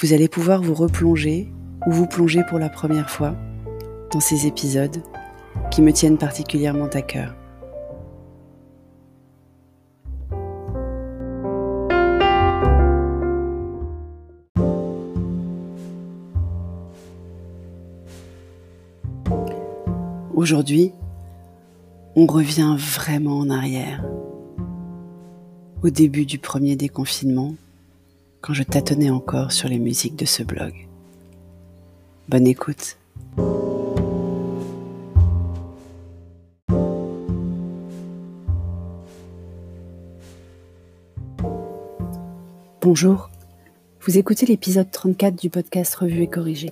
vous allez pouvoir vous replonger ou vous plonger pour la première fois dans ces épisodes qui me tiennent particulièrement à cœur. Aujourd'hui, on revient vraiment en arrière. Au début du premier déconfinement, quand je tâtonnais encore sur les musiques de ce blog. Bonne écoute. Bonjour, vous écoutez l'épisode 34 du podcast Revue et Corrigé.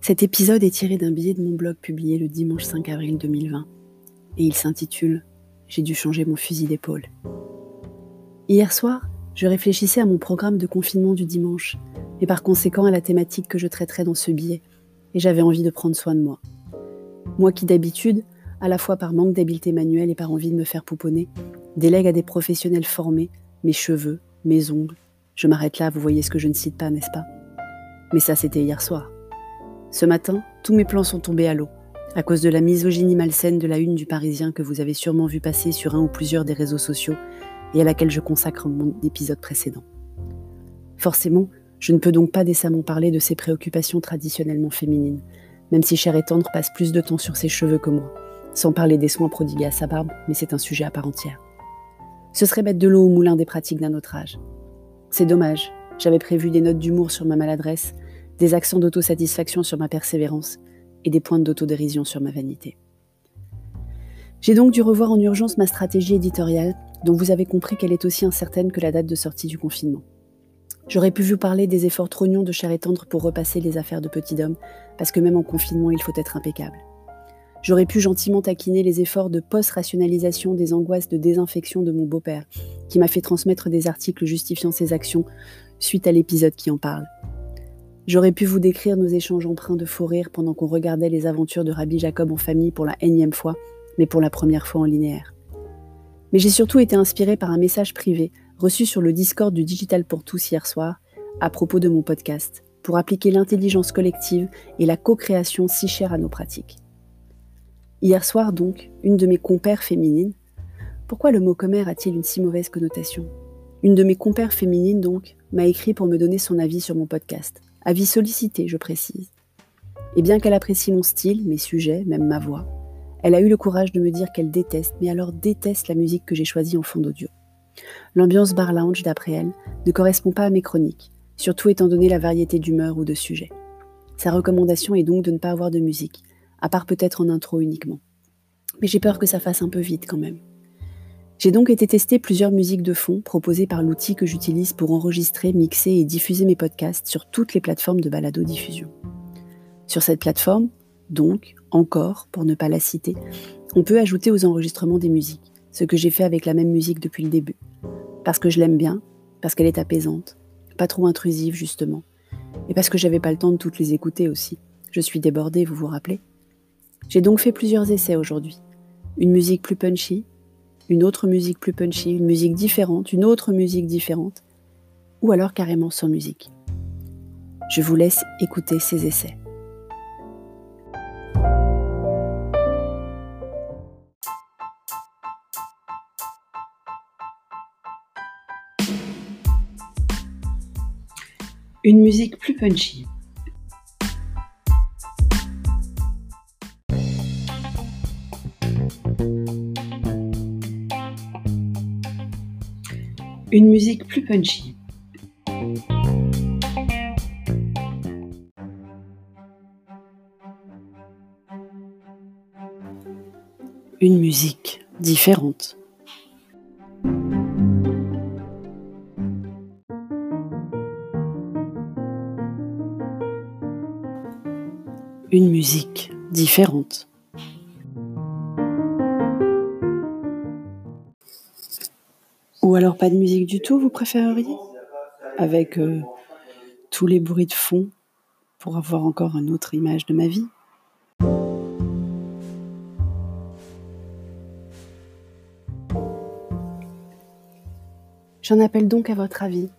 Cet épisode est tiré d'un billet de mon blog publié le dimanche 5 avril 2020 et il s'intitule J'ai dû changer mon fusil d'épaule. Hier soir, je réfléchissais à mon programme de confinement du dimanche, et par conséquent à la thématique que je traiterais dans ce billet, et j'avais envie de prendre soin de moi. Moi qui d'habitude, à la fois par manque d'habileté manuelle et par envie de me faire pouponner, délègue à des professionnels formés mes cheveux, mes ongles. Je m'arrête là, vous voyez ce que je ne cite pas, n'est-ce pas? Mais ça, c'était hier soir. Ce matin, tous mes plans sont tombés à l'eau, à cause de la misogynie malsaine de la une du Parisien que vous avez sûrement vu passer sur un ou plusieurs des réseaux sociaux et à laquelle je consacre mon épisode précédent. Forcément, je ne peux donc pas décemment parler de ces préoccupations traditionnellement féminines, même si Cher et Tendre passe plus de temps sur ses cheveux que moi, sans parler des soins prodigués à sa barbe, mais c'est un sujet à part entière. Ce serait mettre de l'eau au moulin des pratiques d'un autre âge. C'est dommage, j'avais prévu des notes d'humour sur ma maladresse, des accents d'autosatisfaction sur ma persévérance et des points d'autodérision sur ma vanité. J'ai donc dû revoir en urgence ma stratégie éditoriale dont vous avez compris qu'elle est aussi incertaine que la date de sortie du confinement. J'aurais pu vous parler des efforts trognons de chair et tendre pour repasser les affaires de petit homme, parce que même en confinement, il faut être impeccable. J'aurais pu gentiment taquiner les efforts de post-rationalisation des angoisses de désinfection de mon beau-père, qui m'a fait transmettre des articles justifiant ses actions suite à l'épisode qui en parle. J'aurais pu vous décrire nos échanges empreints de faux rire pendant qu'on regardait les aventures de Rabbi Jacob en famille pour la énième fois, mais pour la première fois en linéaire. Mais j'ai surtout été inspirée par un message privé reçu sur le Discord du Digital pour tous hier soir à propos de mon podcast, pour appliquer l'intelligence collective et la co-création si chère à nos pratiques. Hier soir donc, une de mes compères féminines, pourquoi le mot commère a-t-il une si mauvaise connotation? Une de mes compères féminines donc m'a écrit pour me donner son avis sur mon podcast, avis sollicité je précise. Et bien qu'elle apprécie mon style, mes sujets, même ma voix, elle a eu le courage de me dire qu'elle déteste, mais alors déteste la musique que j'ai choisie en fond d'audio. L'ambiance bar lounge, d'après elle, ne correspond pas à mes chroniques, surtout étant donné la variété d'humeur ou de sujets. Sa recommandation est donc de ne pas avoir de musique, à part peut-être en intro uniquement. Mais j'ai peur que ça fasse un peu vite quand même. J'ai donc été tester plusieurs musiques de fond proposées par l'outil que j'utilise pour enregistrer, mixer et diffuser mes podcasts sur toutes les plateformes de balado-diffusion. Sur cette plateforme, donc, encore, pour ne pas la citer, on peut ajouter aux enregistrements des musiques, ce que j'ai fait avec la même musique depuis le début. Parce que je l'aime bien, parce qu'elle est apaisante, pas trop intrusive justement, et parce que j'avais pas le temps de toutes les écouter aussi. Je suis débordée, vous vous rappelez J'ai donc fait plusieurs essais aujourd'hui. Une musique plus punchy, une autre musique plus punchy, une musique différente, une autre musique différente, ou alors carrément sans musique. Je vous laisse écouter ces essais. Une musique plus punchy. Une musique plus punchy. Une musique différente. Musique différente. Ou alors pas de musique du tout, vous préféreriez? Avec euh, tous les bruits de fond pour avoir encore une autre image de ma vie? J'en appelle donc à votre avis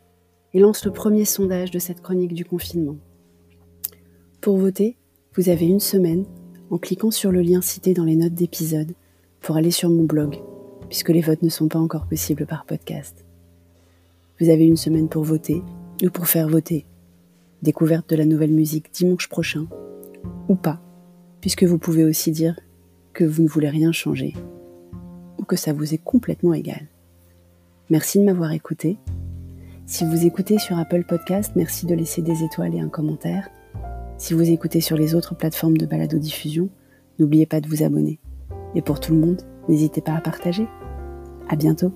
et lance le premier sondage de cette chronique du confinement. Pour voter, vous avez une semaine en cliquant sur le lien cité dans les notes d'épisode pour aller sur mon blog, puisque les votes ne sont pas encore possibles par podcast. Vous avez une semaine pour voter ou pour faire voter. Découverte de la nouvelle musique dimanche prochain, ou pas, puisque vous pouvez aussi dire que vous ne voulez rien changer, ou que ça vous est complètement égal. Merci de m'avoir écouté. Si vous écoutez sur Apple Podcast, merci de laisser des étoiles et un commentaire. Si vous écoutez sur les autres plateformes de balado-diffusion, n'oubliez pas de vous abonner. Et pour tout le monde, n'hésitez pas à partager. À bientôt!